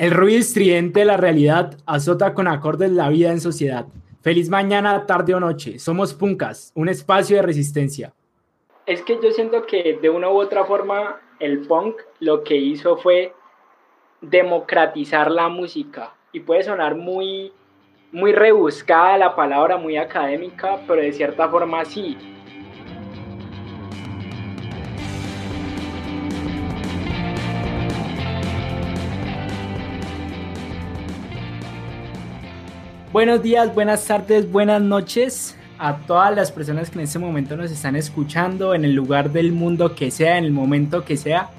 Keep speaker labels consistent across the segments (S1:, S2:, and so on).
S1: El ruido estridente de la realidad azota con acordes la vida en sociedad. Feliz mañana, tarde o noche. Somos Puncas, un espacio de resistencia. Es que yo siento que de una u otra forma el punk lo que hizo fue democratizar la música. Y puede sonar muy, muy rebuscada la palabra, muy académica, pero de cierta forma sí. Buenos días, buenas tardes, buenas noches a todas las personas que en este momento nos están escuchando en el lugar del mundo que sea, en el momento que sea.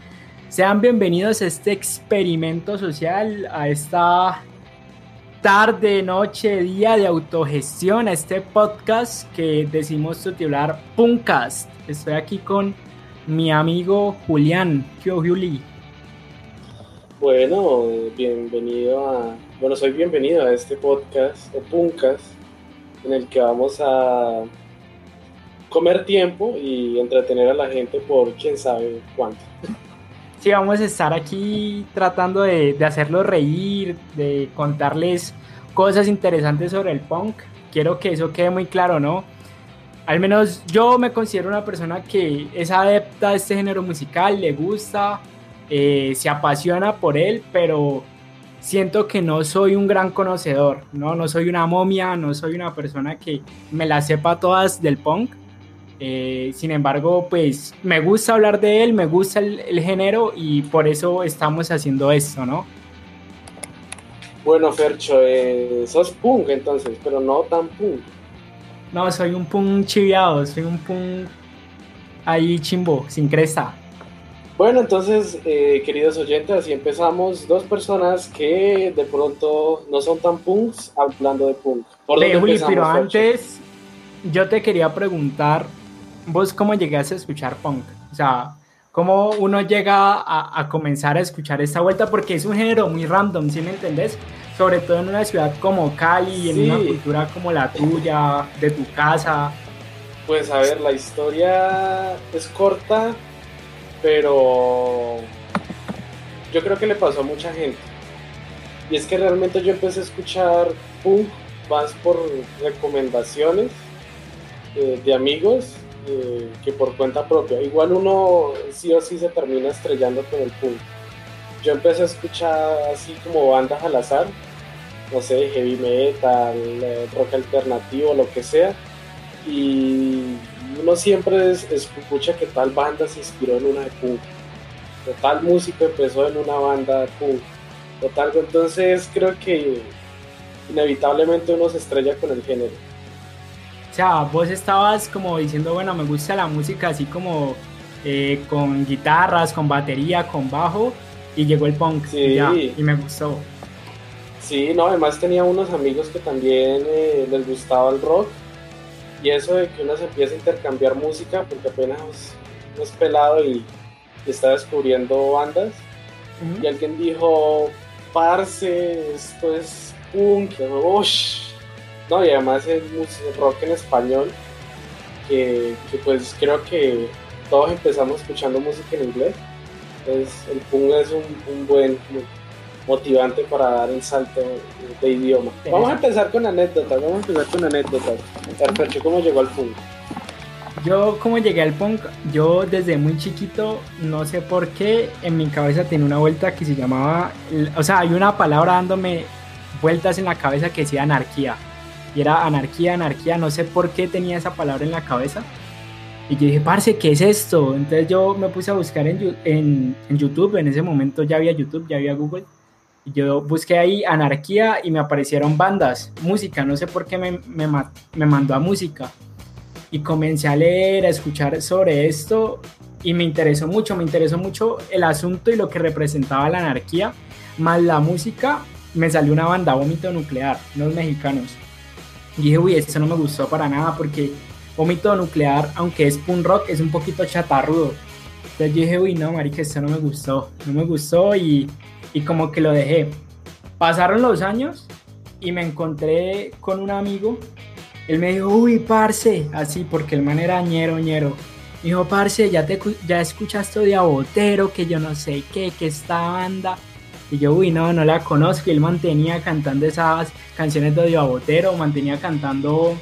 S1: Sean bienvenidos a este experimento social, a esta tarde, noche, día de autogestión, a este podcast que decimos titular Puncast. Estoy aquí con mi amigo Julián. ¿Qué Juli?
S2: Bueno, bienvenido a bueno, soy bienvenido a este podcast o Puncas en el que vamos a comer tiempo y entretener a la gente por quién sabe cuánto.
S1: Sí, vamos a estar aquí tratando de, de hacerlos reír, de contarles cosas interesantes sobre el punk. Quiero que eso quede muy claro, ¿no? Al menos yo me considero una persona que es adepta a este género musical, le gusta, eh, se apasiona por él, pero siento que no soy un gran conocedor, ¿no? No soy una momia, no soy una persona que me la sepa todas del punk. Eh, sin embargo, pues me gusta hablar de él, me gusta el, género y por eso estamos haciendo esto, ¿no?
S2: Bueno, Fercho, eh, sos punk entonces, pero no tan punk.
S1: No, soy un punk chiviado, soy un punk ahí chimbo, sin cresta.
S2: Bueno, entonces, eh, queridos oyentes, así empezamos. Dos personas que de pronto no son tan punks hablando de punk.
S1: ¿Por pero antes yo te quería preguntar, ¿vos cómo llegaste a escuchar punk? O sea, ¿cómo uno llega a, comenzar a escuchar esta vuelta? Porque es un género muy random, ¿sí me entendés? Sobre todo en una ciudad como Cali, en una cultura como la tuya, de tu casa.
S2: Pues a ver, la historia es corta, pero yo creo que le pasó a mucha gente. Y es que realmente yo empecé a escuchar punk más por recomendaciones eh, de amigos eh, que por cuenta propia. Igual uno sí o sí se termina estrellando con el punk. Yo empecé a escuchar así como bandas al azar, no sé, heavy metal, eh, rock alternativo, lo que sea. Y uno siempre escucha que tal banda se inspiró en una de punk, o tal músico empezó en una banda de punk, o tal, entonces creo que inevitablemente uno se estrella con el género.
S1: O sea, vos estabas como diciendo, bueno, me gusta la música así como eh, con guitarras, con batería, con bajo, y llegó el punk y, y me gustó.
S2: Sí, no, además tenía unos amigos que también eh, les gustaba el rock y eso de que uno se empieza a intercambiar música, porque apenas uno es pelado y, está descubriendo bandas, y alguien dijo, parce, esto es punk, no, y además es rock en español, que, pues creo que todos empezamos escuchando música en inglés, entonces el punk es un, un buen motivante para dar el salto de idioma. Vamos a empezar con anécdotas, vamos a empezar con anécdotas. ¿cómo llegó al punk?
S1: Yo como llegué al punk, yo desde muy chiquito, no sé por qué, en mi cabeza tenía una vuelta que se llamaba, o sea, hay una palabra dándome vueltas en la cabeza que decía anarquía. Y era anarquía, anarquía, no sé por qué tenía esa palabra en la cabeza. Y yo dije, parce, ¿qué es esto? Entonces yo me puse a buscar en, en, en YouTube, en ese momento ya había YouTube, ya había Google yo busqué ahí anarquía y me aparecieron bandas, música, no sé por qué me, me, me, mandó a música. Y comencé a leer, a escuchar sobre esto y me interesó mucho, me interesó mucho el asunto y lo que representaba la anarquía, más la música, me salió una banda Vómito Nuclear, unos mexicanos. Y dije, uy, esto no me gustó para nada porque Vómito Nuclear, aunque es punk rock, es un poquito chatarrudo. Entonces dije, uy, no, marica, esto no me gustó, no me gustó y y como que lo dejé. Pasaron los años y me encontré con un amigo. Él me dijo, uy, parce, así, porque el man era ñero, ñero. Me dijo, parce, ya, te, ya escuchaste de Abotero, que yo no sé qué, que esta banda. Y yo, uy, no, no la conozco. Y él mantenía cantando esas canciones de Odio Botero, mantenía cantando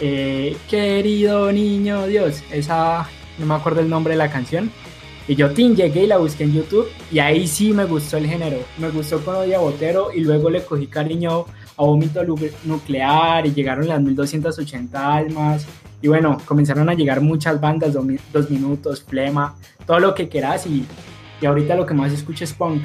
S1: eh, Querido niño Dios, esa, no me acuerdo el nombre de la canción. Y yo tin, llegué y la busqué en YouTube y ahí sí me gustó el género. Me gustó con Odia Botero y luego le cogí cariño a Vómito Nuclear y llegaron las 1280 almas. Y bueno, comenzaron a llegar muchas bandas, Dos Minutos, Flema, todo lo que quieras y, y ahorita lo que más escucho es punk,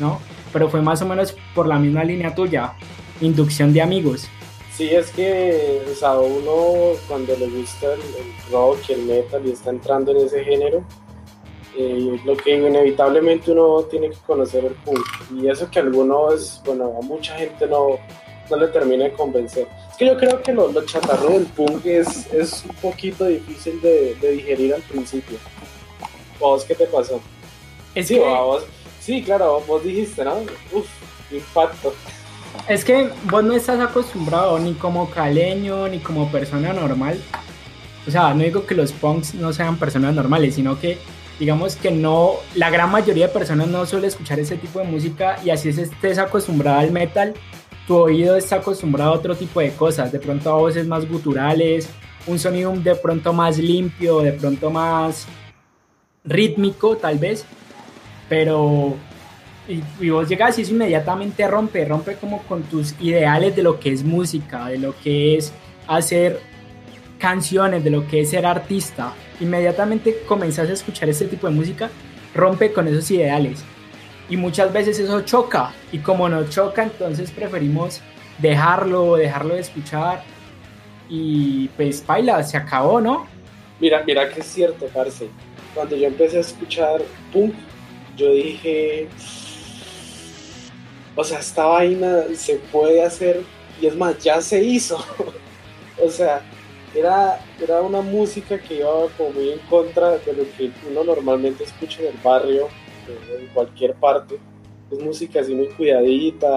S1: ¿no? Pero fue más o menos por la misma línea tuya, inducción de amigos.
S2: Sí, es que o sea, uno cuando le gusta el, el rock el metal y está entrando en ese género, eh, lo que inevitablemente uno tiene que conocer el punk. Y eso que algunos, bueno, a mucha gente no, no le termina de convencer. Es que yo creo que lo, lo chatarro del punk es, es un poquito difícil de, de digerir al principio. ¿Vos qué te pasó?
S1: Es
S2: sí,
S1: que,
S2: vos, sí, claro, vos dijiste, ¿no? Uf, impacto.
S1: Es que vos no estás acostumbrado ni como caleño ni como persona normal. O sea, no digo que los punks no sean personas normales, sino que digamos que no, la gran mayoría de personas no suele escuchar ese tipo de música y así es estés acostumbrado al metal, tu oído está acostumbrado a otro tipo de cosas, de pronto a voces más guturales, un sonido de pronto más limpio, de pronto más rítmico tal vez, pero y, y, vos llegas y eso inmediatamente rompe, rompe como con tus ideales de lo que es música, de lo que es hacer canciones, de lo que es ser artista inmediatamente comenzás a escuchar este tipo de música, rompe con esos ideales. Y muchas veces eso choca. Y como no choca, entonces preferimos dejarlo, dejarlo de escuchar. Y pues baila, se acabó, ¿no?
S2: Mira, mira que es cierto, parce. Cuando yo empecé a escuchar punk, yo dije, o sea, esta vaina se puede hacer y es más, ya se hizo. o sea, era, era una música que iba como muy en contra de lo que uno normalmente escucha en el barrio, en cualquier parte. Es música así muy cuidadita,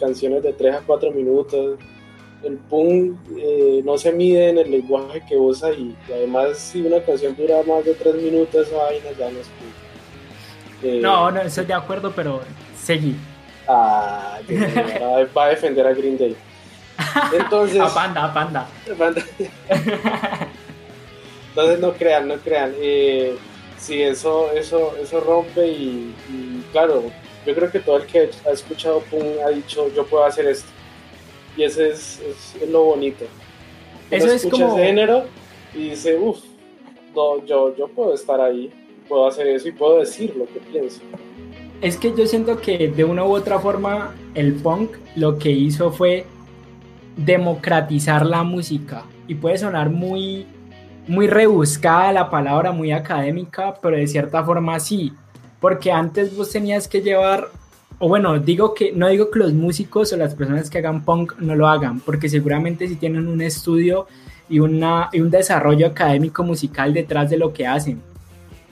S2: canciones de 3 a 4 minutos. El punk eh, no se mide en el lenguaje que usa y, y, además si una canción dura más de 3 minutos, esa vaina ya no es punk.
S1: Eh, no, no, estoy de acuerdo, pero seguí.
S2: Ah, va a defender a Green Day. Entonces.
S1: a panda, a panda.
S2: Entonces no crean, no crean. Eh, sí, eso, eso, eso rompe y, y, claro, yo creo que todo el que ha escuchado Pum ha dicho yo puedo hacer esto. Y ese es, es, es lo bonito.
S1: Uno eso es como...
S2: ese género y dice, uff, no, yo, yo puedo estar ahí, puedo hacer eso y puedo decir lo que pienso.
S1: Es que yo siento que de una u otra forma el punk lo que hizo fue democratizar la música y puede sonar muy muy rebuscada la palabra, muy académica, pero de cierta forma sí, porque antes vos tenías que llevar o bueno, digo que no digo que los músicos o las personas que hagan punk no lo hagan, porque seguramente si tienen un estudio y, una, y un desarrollo académico musical detrás de lo que hacen.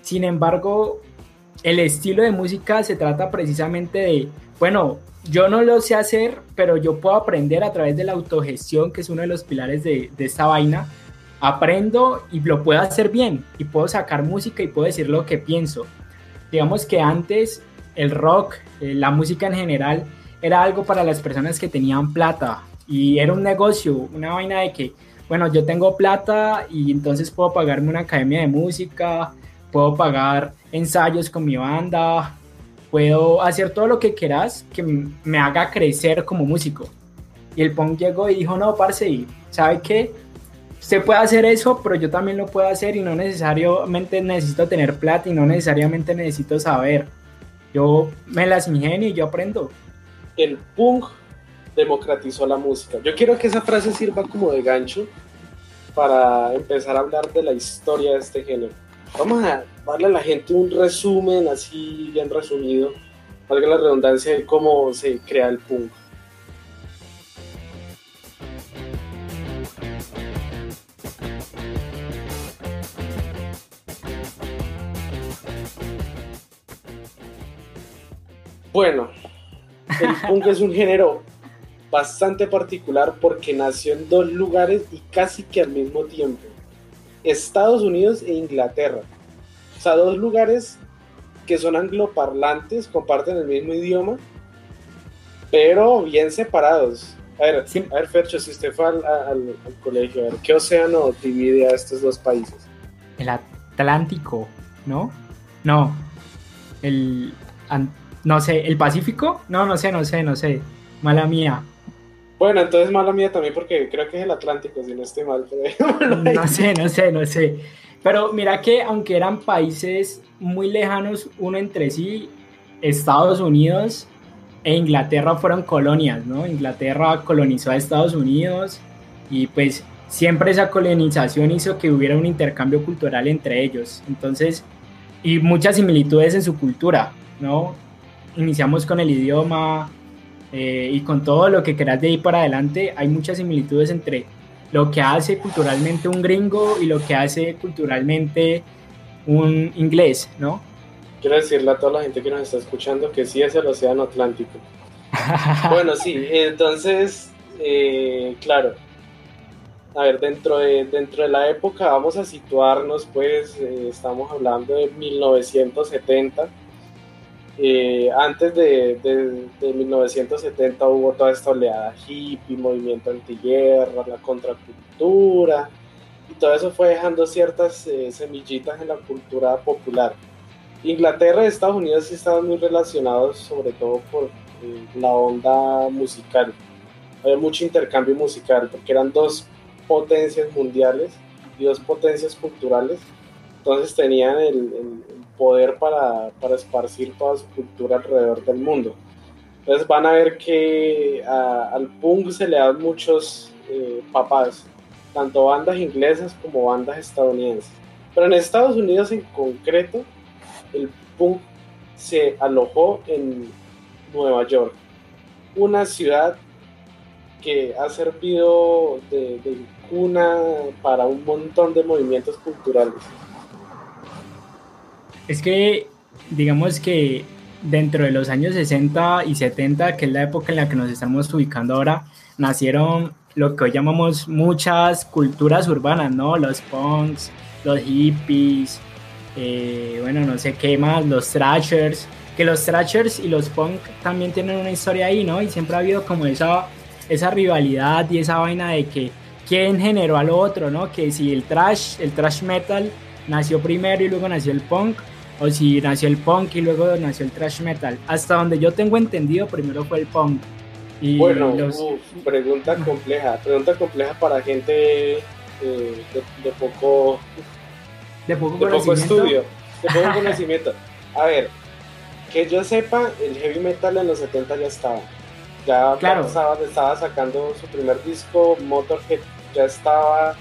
S1: Sin embargo, el estilo de música se trata precisamente de, bueno, yo no lo sé hacer, pero yo puedo aprender a través de la autogestión, que es uno de los pilares de, de, esta vaina. Aprendo y lo puedo hacer bien, y puedo sacar música y puedo decir lo que pienso. Digamos que antes el rock, eh, la música en general, era algo para las personas que tenían plata, y era un negocio, una vaina de que, bueno, yo tengo plata y entonces puedo pagarme una academia de música, puedo pagar ensayos con mi banda, puedo hacer todo lo que quieras que me haga crecer como músico. Y el punk llegó y dijo, no, parce, y ¿sabe qué? Usted puede hacer eso, pero yo también lo puedo hacer y no necesariamente necesito tener plata y no necesariamente necesito saber. Yo me las ingenio y yo aprendo.
S2: El punk democratizó la música. Yo quiero que esa frase sirva como de gancho para empezar a hablar de la historia de este género. Vamos a darle a la gente un resumen así bien resumido, valga la redundancia de cómo se crea el punk. Bueno, el punk es un género bastante particular porque nació en dos lugares y casi que al mismo tiempo. Estados Unidos e Inglaterra. O sea, dos lugares que son angloparlantes, comparten el mismo idioma, pero bien separados. A ver, a ver Fercho, si usted fue al, colegio, a ver, ¿qué océano divide a estos dos países?
S1: El Atlántico, ¿no? No, el... No sé, ¿el Pacífico? No, no sé, no sé, no sé. Mala mía.
S2: Bueno, entonces mala mía también porque creo que es el Atlántico, si no estoy mal.
S1: no sé, no sé, no sé. Pero mira que aunque eran países muy lejanos uno entre sí, Estados Unidos e Inglaterra fueron colonias, ¿no? Inglaterra colonizó a Estados Unidos y pues siempre esa colonización hizo que hubiera un intercambio cultural entre ellos. Entonces, y muchas similitudes en su cultura, ¿no? Iniciamos con el idioma eh, y con todo lo que quieras de ahí para adelante, hay muchas similitudes entre lo que hace culturalmente un gringo y lo que hace culturalmente un inglés, ¿no?
S2: Quiero decirle a toda la gente que nos está escuchando que sí es el Océano Atlántico. bueno, sí, entonces, eh, claro. A ver, dentro de, dentro de la época vamos a situarnos, pues, eh, estamos hablando de 1970 eh, antes de, 1970 hubo toda esta oleada hippie, movimiento antiguerra, la contracultura, y todo eso fue dejando ciertas eh, semillitas en la cultura popular. Inglaterra y Estados Unidos sí estaban muy relacionados, sobre todo por eh, la onda musical. Había mucho intercambio musical, porque eran dos potencias mundiales y dos potencias culturales. Entonces tenían el poder para, para esparcir toda su cultura alrededor del mundo. Entonces van a ver que al punk se le dan muchos eh, papás, tanto bandas inglesas como bandas estadounidenses. Pero en Estados Unidos en concreto, el punk se alojó en Nueva York, una ciudad que ha servido de, de cuna para un montón de movimientos culturales.
S1: Es que, digamos que dentro de los años 60 y 70, que es la época en la que nos estamos ubicando ahora, nacieron lo que hoy llamamos muchas culturas urbanas, ¿no? Los punks, los hippies, eh, bueno, no sé qué más, los thrashers, que los thrashers y los punk también tienen una historia ahí, ¿no? Y siempre ha habido como esa, esa rivalidad y esa vaina de que quién generó al otro, ¿no? Que si el trash, el trash metal nació primero y luego nació el punk, o si nació el punk y luego nació el thrash metal. Hasta donde yo tengo entendido, primero fue el punk.
S2: Y bueno, pregunta compleja, pregunta compleja para gente eh, de, poco,
S1: de poco,
S2: estudio, de poco conocimiento. A ver, que yo sepa, el heavy metal en los 70 ya estaba. Ya claro. estaba, estaba sacando su primer disco, Motorhead ya estaba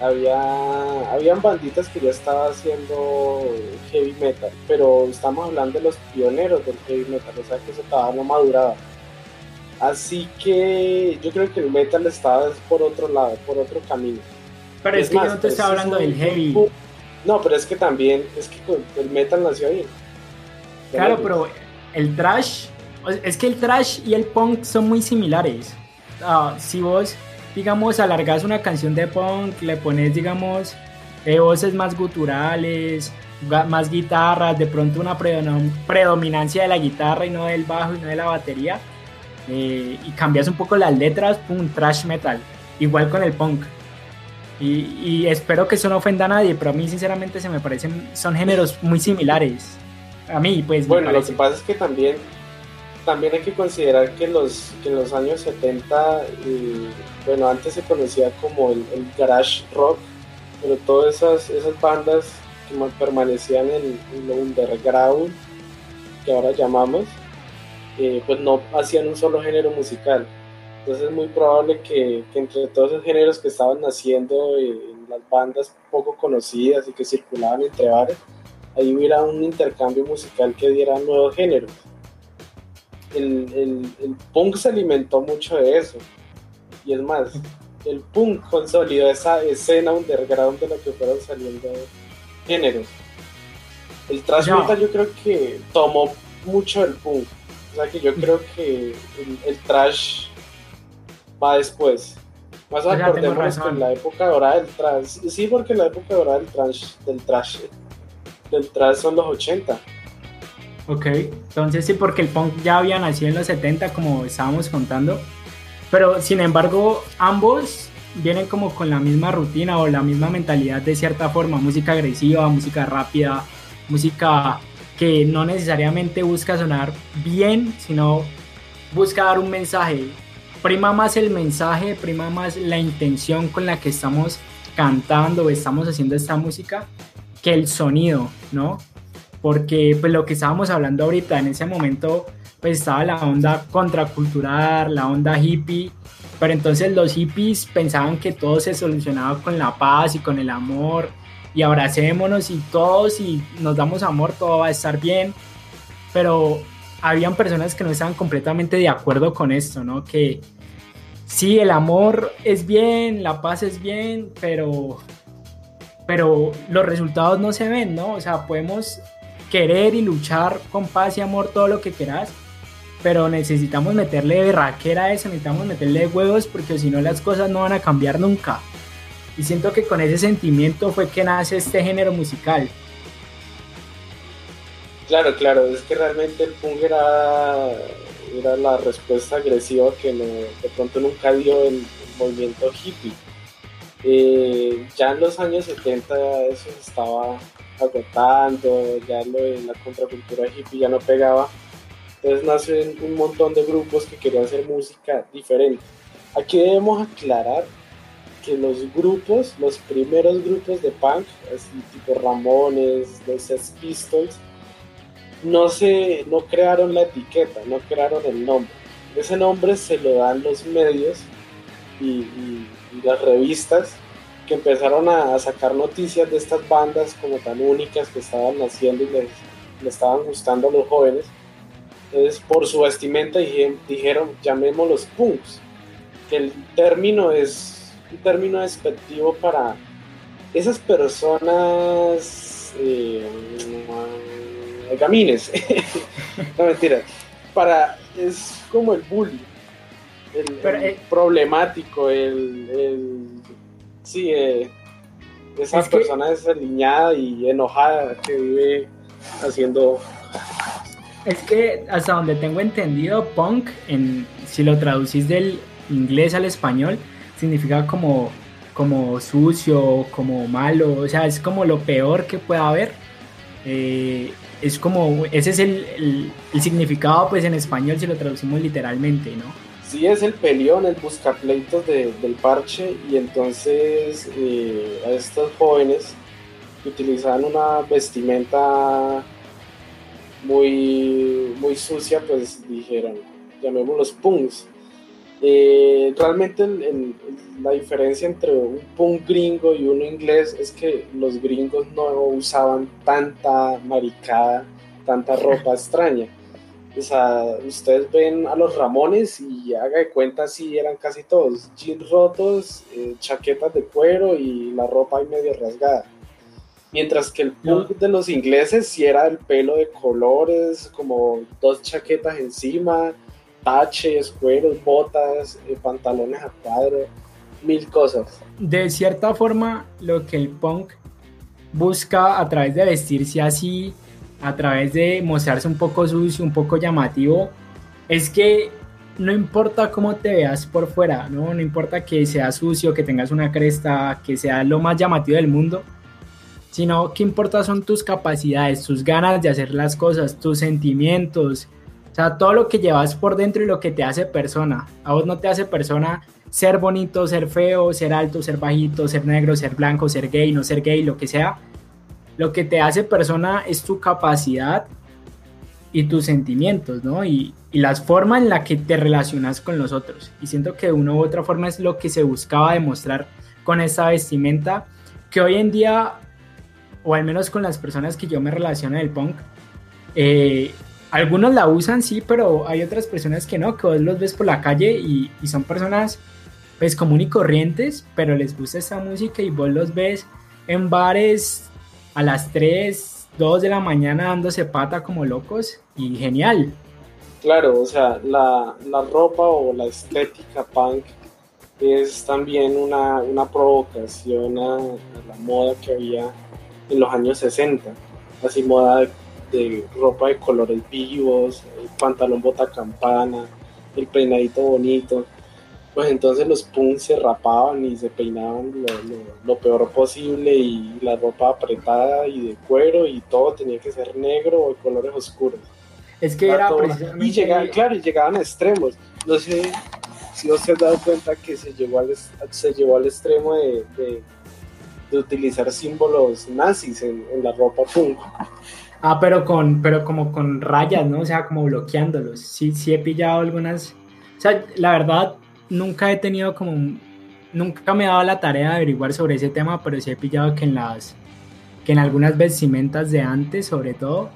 S2: había habían banditas que ya estaban haciendo heavy metal, pero estamos hablando de los pioneros del heavy metal, o sea que eso estaba no maduraba. Así que yo creo que el metal estaba por otro lado, por otro camino.
S1: Pero es, que yo no te estaba hablando del heavy.
S2: No, pero es que también, es que el metal nació ahí.
S1: Claro, pero el trash, es que el trash y el punk son muy similares. Ah, si vos digamos, alargas una canción de punk, le pones, digamos, eh, voces más guturales, más guitarras, de pronto una predominancia de la guitarra y no del bajo y no de la batería, eh, y cambias un poco las letras, pum, trash metal, igual con el punk. Y, espero que eso no ofenda a nadie, pero a mí sinceramente se me parecen, son géneros muy similares. A mí, pues.
S2: Bueno, lo que pasa es que también también hay que considerar que los, que en los años 70, bueno, antes se conocía como el, garage rock, pero todas esas, esas bandas que permanecían en, lo underground, que ahora llamamos, eh, pues no hacían un solo género musical. Entonces es muy probable que, entre todos esos géneros que estaban naciendo en las bandas poco conocidas y que circulaban entre bares, ahí hubiera un intercambio musical que diera nuevos géneros el, el, punk se alimentó mucho de eso. Y es más, el punk consolidó esa escena underground de lo que fueron saliendo géneros. El thrash metal yo creo que tomó mucho el punk. O sea que yo creo que el, trash va después. Más acordémonos que en la época dorada del trash. Sí, porque en la época dorada del trash, del trash, del trash son los 80
S1: Ok, entonces sí, porque el punk ya había nacido en los 70, como estábamos contando. Pero sin embargo, ambos vienen como con la misma rutina o la misma mentalidad de cierta forma, música agresiva, música rápida, música que no necesariamente busca sonar bien, sino busca dar un mensaje. Prima más el mensaje, prima más la intención con la que estamos cantando estamos haciendo esta música que el sonido, ¿no? Porque pues lo que estábamos hablando ahorita, en ese momento pues estaba la onda contracultural, la onda hippie, pero entonces los hippies pensaban que todo se solucionaba con la paz y con el amor y abracémonos y todos y nos damos amor, todo va a estar bien, pero habían personas que no estaban completamente de acuerdo con esto, ¿no? Que sí, el amor es bien, la paz es bien, pero pero los resultados no se ven, ¿no? O sea, podemos querer y luchar con paz y amor todo lo que quieras, pero necesitamos meterle berraquera a eso, necesitamos meterle huevos porque si no las cosas no van a cambiar nunca. Y siento que con ese sentimiento fue que nace este género musical.
S2: Claro, claro, es que realmente el punk era, era la respuesta agresiva que de pronto nunca dio el, movimiento hippie. Eh, ya en los años 70 eso estaba agotando, ya lo de la contracultura hippie ya no pegaba. Entonces nacen un montón de grupos que querían hacer música diferente. Aquí debemos aclarar que los grupos, los primeros grupos de punk, así tipo Ramones, los Sex Pistols, no, se, no crearon la etiqueta, no crearon el nombre. Ese nombre se lo dan los medios y las revistas que empezaron a, sacar noticias de estas bandas como tan únicas que estaban naciendo y les, estaban gustando a los jóvenes. Entonces, por su vestimenta dijeron, llamémoslos punks, que el término es un término despectivo para esas personas eh, gamines, no mentira, para, es como el bully, el, eh, problemático, el sí, eh, esa persona es desaliñada y enojada que vive haciendo...
S1: Es que hasta donde tengo entendido, punk, en, si lo traducís del inglés al español, significa como, como sucio, como malo, o sea, es como lo peor que pueda haber. Eh, es como, ese es el, el significado pues en español si lo traducimos literalmente, ¿no?
S2: Sí es el peleón, el buscapleitos de, del parche y entonces eh, a estos jóvenes que utilizaban una vestimenta muy, muy sucia, pues dijeron, llamémoslos punks. Eh, realmente la diferencia entre un punk gringo y uno inglés es que los gringos no usaban tanta maricada, tanta ropa extraña o sea, ustedes ven a los Ramones y haga de cuenta si eran casi todos jeans rotos, eh, chaquetas de cuero y la ropa ahí medio rasgada. Mientras que el punk de los ingleses sí era el pelo de colores, como dos chaquetas encima, taches, cueros, botas, eh, pantalones a cuadro, mil cosas.
S1: De cierta forma, lo que el punk busca a través de vestirse así a través de mostrarse un poco sucio, un poco llamativo, es que no importa cómo te veas por fuera, ¿no? No importa que sea sucio, que tengas una cresta, que sea lo más llamativo del mundo, sino que importa son tus capacidades, tus ganas de hacer las cosas, tus sentimientos, o sea, todo lo que llevas por dentro y lo que te hace persona. A vos no te hace persona ser bonito, ser feo, ser alto, ser bajito, ser negro, ser blanco, ser gay, no ser gay, lo que sea, lo que te hace persona es tu capacidad y tus sentimientos, ¿no? Y, las formas en la que te relacionas con los otros. Y siento que de una u otra forma es lo que se buscaba demostrar con esa vestimenta, que hoy en día, o al menos con las personas que yo me relaciono en el punk, eh, algunos la usan, sí, pero hay otras personas que no, que vos los ves por la calle y, y son personas pues común y corrientes, pero les gusta esa música y vos los ves en bares a las 3, 2 de la mañana dándose pata como locos y genial.
S2: Claro, o sea, la, la ropa o la estética punk es también una, una provocación a, la moda que había en los años 60, así moda de ropa de colores vivos, el pantalón bota campana, el peinadito bonito. Pues entonces los punks se rapaban y se peinaban lo, peor posible y la ropa apretada y de cuero y todo tenía que ser negro o de colores oscuros.
S1: Es que era
S2: Y llegaban, claro, y llegaban a extremos. No sé si os has dado cuenta que se llevó al, se llevó al extremo de, de, utilizar símbolos nazis en, en la ropa punk.
S1: Ah, pero con, pero como con rayas, ¿no? O sea, como bloqueándolos. Sí, sí he pillado algunas. O sea, la verdad, nunca he tenido como. Nunca me he dado la tarea de averiguar sobre ese tema, pero sí he pillado que en las. que en algunas vestimentas de antes, sobre todo,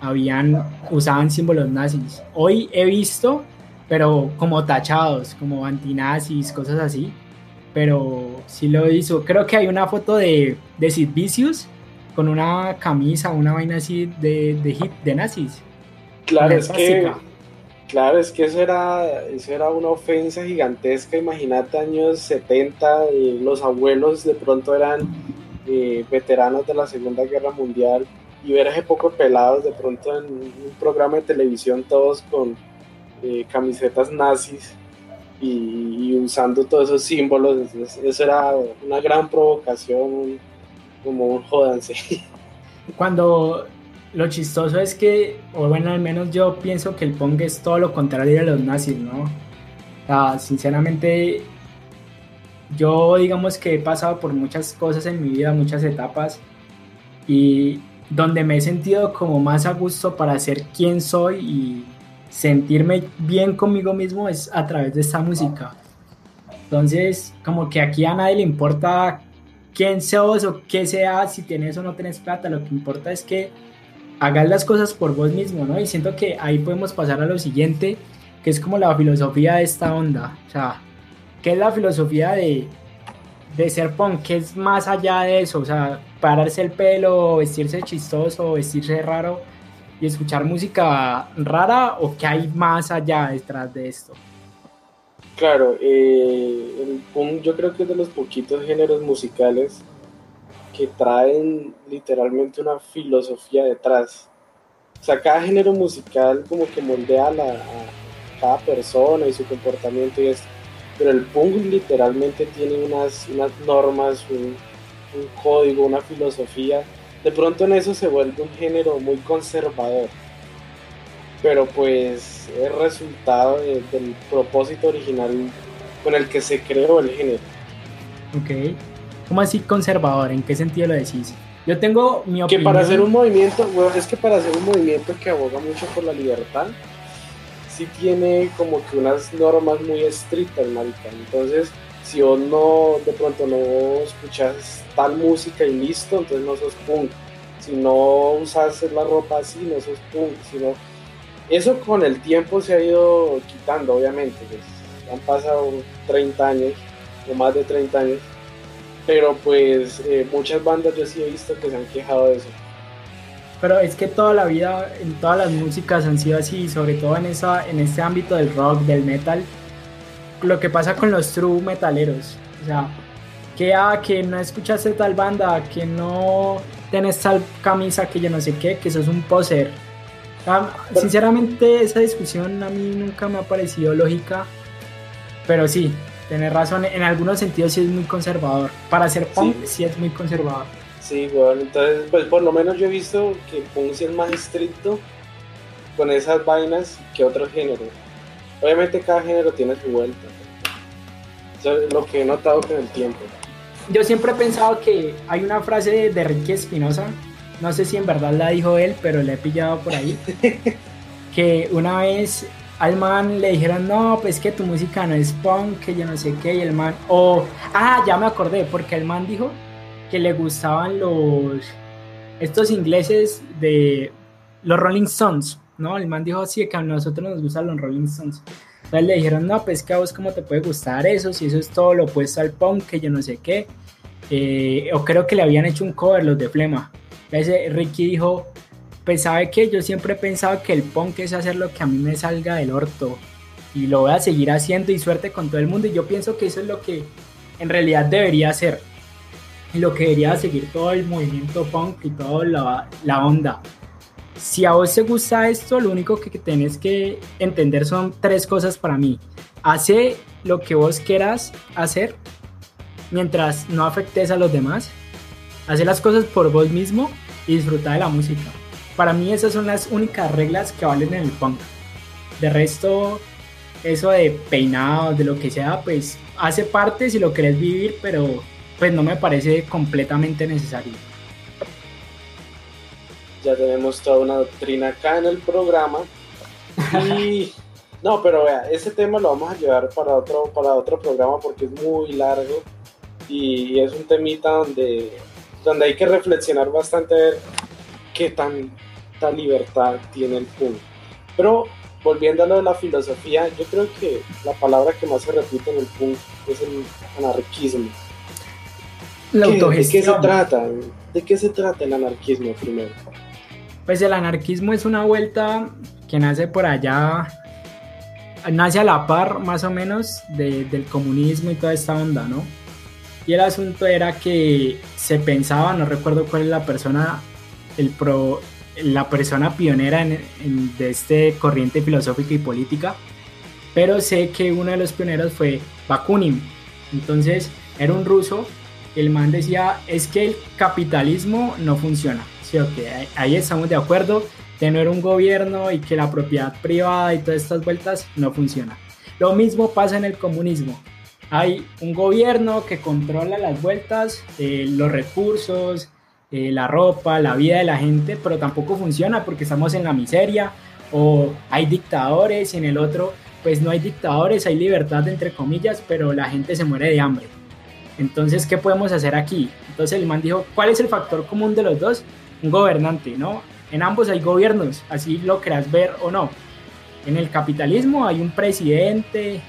S1: habían. usaban símbolos nazis. Hoy he visto, pero como tachados, como antinazis, cosas así. Pero sí lo hizo. Creo que hay una foto de, de Sid Vicious con una camisa, una vaina así de, de hip, de nazis.
S2: Claro, es que, claro, es que eso era, eso era una ofensa gigantesca. Imagínate años 70, eh, los abuelos de pronto eran eh, veteranos de la Segunda Guerra Mundial y ver a ese poco pelados de pronto en un programa de televisión todos con eh, camisetas nazis y, usando todos esos símbolos, eso, era una gran provocación, como un jodanse.
S1: Cuando lo chistoso es que, o bueno, al menos yo pienso que el punk es todo lo contrario de los nazis, ¿no? Sinceramente, yo digamos que he pasado por muchas cosas en mi vida, muchas etapas, y donde me he sentido como más a gusto para ser quien soy y sentirme bien conmigo mismo es a través de esta música. Entonces, como que aquí a nadie le importa quién sos o qué sea, si tienes o no tienes plata, lo que importa es que hagas las cosas por vos mismo, ¿no? Y siento que ahí podemos pasar a lo siguiente, que es como la filosofía de esta onda, o sea, ¿qué es la filosofía de, ser punk? ¿Qué es más allá de eso? O sea, pararse el pelo, vestirse chistoso, vestirse raro y escuchar música rara o qué hay más allá detrás de esto?
S2: Claro, eh, el punk yo creo que es de los poquitos géneros musicales que traen literalmente una filosofía detrás. O sea, cada género musical como que moldea a, cada persona y su comportamiento y esto. Pero el punk literalmente tiene unas, unas normas, un, código, una filosofía. De pronto en eso se vuelve un género muy conservador pero pues es resultado del propósito original con el que se creó el género.
S1: Ok. ¿Cómo así conservador? ¿En qué sentido lo decís? Yo tengo mi opinión.
S2: Que para hacer un movimiento, bueno, es que para hacer un movimiento que aboga mucho por la libertad, sí tiene como que unas normas muy estrictas, marica. Entonces, si vos no, de pronto no escuchas tal música y listo, entonces no sos punk. Si no usas la ropa así, no sos punk. Si no, eso con el tiempo se ha ido quitando, obviamente. Pues, han pasado 30 años, o más de 30 años. Pero pues eh, muchas bandas yo sí he visto que se han quejado de eso.
S1: Pero es que toda la vida, en todas las músicas han sido así, sobre todo en, esa, en este ámbito del rock, del metal. Lo que pasa con los true metaleros. O sea, que, ah, que no escuchaste tal banda, que no tienes tal camisa, que yo no sé qué, que sos un poser Ah, sinceramente, esa discusión a mí nunca me ha parecido lógica, pero sí, tenés razón, en algunos sentidos sí es muy conservador. Para ser punk sí, es muy conservador.
S2: Sí, bueno, entonces, pues por lo menos yo he visto que punk sí es más estricto con esas vainas que otros géneros. Obviamente cada género tiene su vuelta. Eso es lo que he notado con el tiempo.
S1: Yo siempre he pensado que hay una frase de Ricky Espinosa no sé si en verdad la dijo él, pero le he pillado por ahí, que una vez al man le dijeron, no, pues que tu música no es punk, que yo no sé qué, y el man, o, ah, ya me acordé, porque el man dijo que le gustaban los, estos ingleses de los Rolling Stones, ¿no? El man dijo, sí, que a nosotros nos gustan los Rolling Stones. Entonces le dijeron, no, pues que a vos cómo te puede gustar eso, si eso es todo lo opuesto al punk, que yo no sé qué. Eh, o creo que le habían hecho un cover los de Flema. Ese Ricky dijo, pues sabe que yo siempre he pensado que el punk es hacer lo que a mí me salga del orto y lo voy a seguir haciendo y suerte con todo el mundo y yo pienso que eso es lo que en realidad debería hacer y lo que debería seguir todo el movimiento punk y toda la, la onda si a vos te gusta esto, lo único que tenés que entender son tres cosas para mí. Hace lo que vos quieras hacer mientras no afectes a los demás. Hace las cosas por vos mismo y disfruta de la música. Para mí esas son las únicas reglas que valen en el punk. De resto, eso de peinados, de lo que sea, pues hace parte si lo querés vivir, pero pues no me parece completamente necesario
S2: ya tenemos toda una doctrina acá en el programa. Y no, pero vea, ese tema lo vamos a llevar para otro, para otro programa porque es muy largo y es un temita donde, donde hay que reflexionar bastante a ver qué tanta libertad tiene el punk. Pero volviendo a lo de la filosofía, yo creo que la palabra que más se repite en el punk es el anarquismo. La ¿De qué se trata? ¿De qué se trata el anarquismo primero?
S1: Pues el anarquismo es una vuelta que nace por allá, nace a la par más o menos del comunismo y toda esta onda, ¿no? Y el asunto era que se pensaba, no recuerdo cuál es la persona, el pro, la persona pionera en, de este corriente filosófica y política, pero sé que uno de los pioneros fue Bakunin. Entonces era un ruso, el man decía, es que el capitalismo no funciona ahí estamos de acuerdo, tener un gobierno y que la propiedad privada y todas estas vueltas no funciona. Lo mismo pasa en el comunismo. Hay un gobierno que controla las vueltas, eh, los recursos, eh, la ropa, la vida de la gente, pero tampoco funciona porque estamos en la miseria o hay dictadores y en el otro pues no hay dictadores, hay libertad entre comillas, pero la gente se muere de hambre. Entonces, ¿qué podemos hacer aquí? Entonces el man dijo, ¿cuál es el factor común de los dos? un gobernante, ¿no? En ambos hay gobiernos, así lo quieras ver o no. En el capitalismo hay un presidente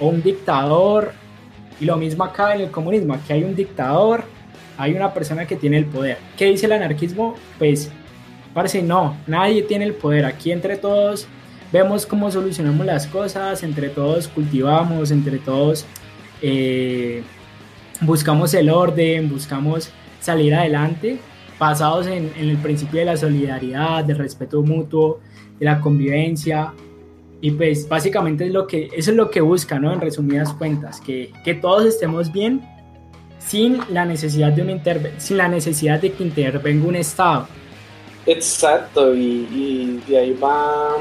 S1: o un dictador, y lo mismo acá en el comunismo, aquí hay un dictador, hay una persona que tiene el poder. ¿Qué dice el anarquismo? Pues parece no, nadie tiene el poder, aquí entre todos vemos cómo solucionamos las cosas, entre todos cultivamos, entre todos eh, buscamos el orden, buscamos salir adelante basados en, el principio de la solidaridad, del respeto mutuo, de la convivencia. Y pues básicamente es lo que, eso es lo que busca, ¿no? En resumidas cuentas, que, que todos estemos bien sin la necesidad de una sin la necesidad de que intervenga un Estado.
S2: Exacto, y, de ahí va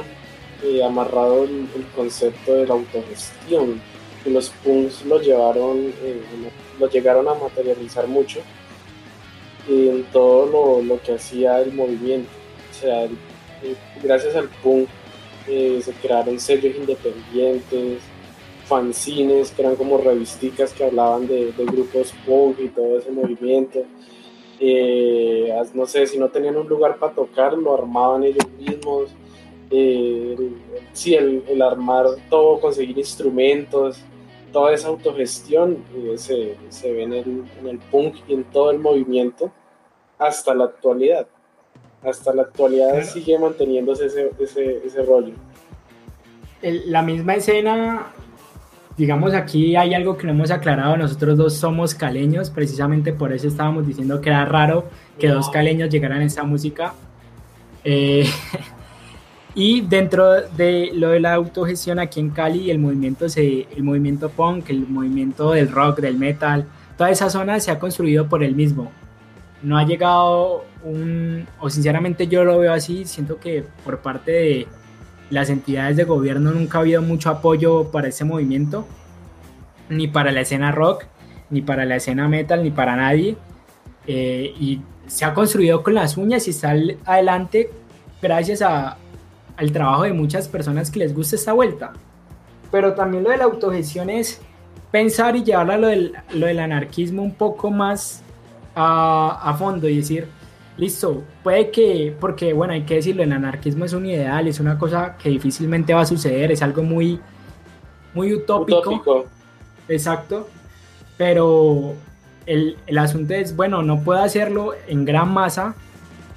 S2: eh, amarrado el, concepto de la autogestión, que los punks lo llevaron, eh, lo llegaron a materializar mucho en todo lo, que hacía el movimiento. O sea, gracias al punk eh, se crearon sellos independientes, fanzines que eran como revisticas que hablaban de, grupos punk y todo ese movimiento. Eh, no sé, si no tenían un lugar para tocar, lo armaban ellos mismos. sí, el, armar todo, conseguir instrumentos, toda esa autogestión se, se, ve en el, en el punk y en todo el movimiento hasta la actualidad. Hasta la actualidad sigue manteniéndose ese, ese, ese rollo.
S1: la misma escena, digamos aquí hay algo que no hemos aclarado, nosotros dos somos caleños, precisamente por eso estábamos diciendo que era raro que dos caleños llegaran a esa música. Eh, y dentro de lo de la autogestión aquí en Cali, el movimiento, se, el movimiento punk, el movimiento del rock, del metal, toda esa zona se ha construido por el mismo no ha llegado un, o sinceramente yo lo veo así, siento que por parte de las entidades de gobierno nunca ha habido mucho apoyo para ese movimiento, ni para la escena rock, ni para la escena metal, ni para nadie. Eh, y se ha construido con las uñas y está adelante gracias a, al trabajo de muchas personas que les gusta esta vuelta. Pero también lo de la autogestión es pensar y llevarlo a lo del, lo del anarquismo un poco más a, fondo y decir, listo, puede que, porque bueno, hay que decirlo, el anarquismo es un ideal, es una cosa que difícilmente va a suceder, es algo muy, muy utópico. Exacto. Pero el, el, asunto es, bueno, no puedo hacerlo en gran masa,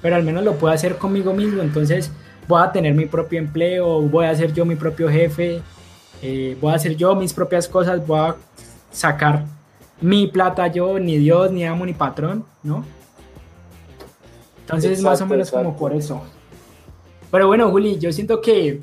S1: pero al menos lo puedo hacer conmigo mismo. Entonces voy a tener mi propio empleo, voy a ser yo mi propio jefe, eh, voy a hacer yo mis propias cosas, voy a sacar mi plata yo, ni Dios, ni amo, ni patrón, ¿no? Entonces, más o menos como por eso. Pero bueno, Juli, yo siento que,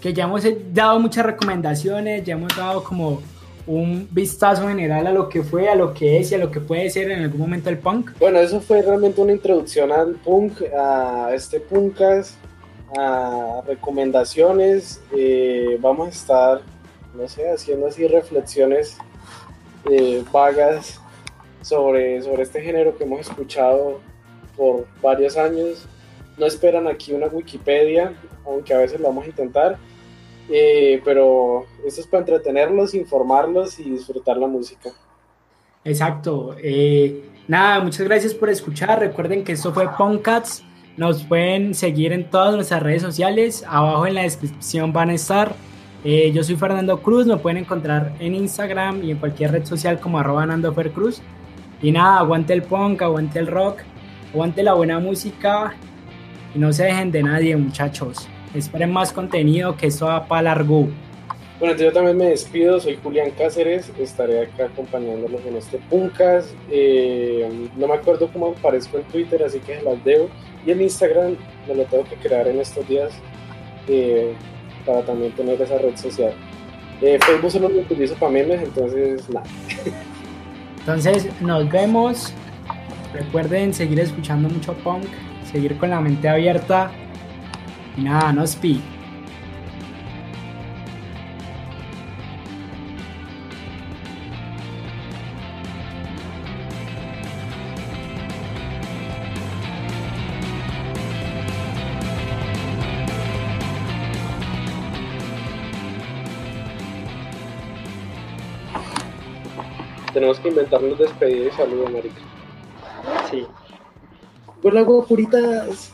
S1: que ya hemos dado muchas recomendaciones, ya hemos dado como un vistazo general a lo que fue, a lo que es y a lo que puede ser en algún momento el punk.
S2: Bueno, eso fue realmente una introducción al punk, a este punkas, a recomendaciones. Eh, vamos a estar, no sé, haciendo así reflexiones eh, vagas sobre, sobre este género que hemos escuchado por varios años. No esperan aquí una Wikipedia, aunque a veces lo vamos a intentar. Eh, pero esto es para entretenerlos, informarlos y disfrutar la música.
S1: Exacto. Eh, nada, muchas gracias por escuchar. Recuerden que esto fue Punkats. Nos pueden seguir en todas nuestras redes sociales. Abajo en la descripción van a estar. Eh, yo soy Fernando Cruz. Me pueden encontrar en Instagram y en cualquier red social como arroba Cruz. Y nada, aguante el punk, aguante el rock, aguante la buena música y no se dejen de nadie, muchachos. Esperen más contenido que esto va para largo.
S2: Bueno, yo también me despido, soy Julián Cáceres, estaré acá acompañándolos en este Puncas. Eh, no me acuerdo cómo aparezco en Twitter, así que se las debo. Y en Instagram me lo tengo que crear en estos días eh, para también tener esa red social. Eh, Facebook solo lo utilizo para memes, entonces nada.
S1: Entonces nos vemos. Recuerden seguir escuchando mucho punk, seguir con la mente abierta y nada, no speed.
S2: Tenemos que inventarnos despedida y saludo, marica.
S1: Sí.
S2: Hola, guapuritas.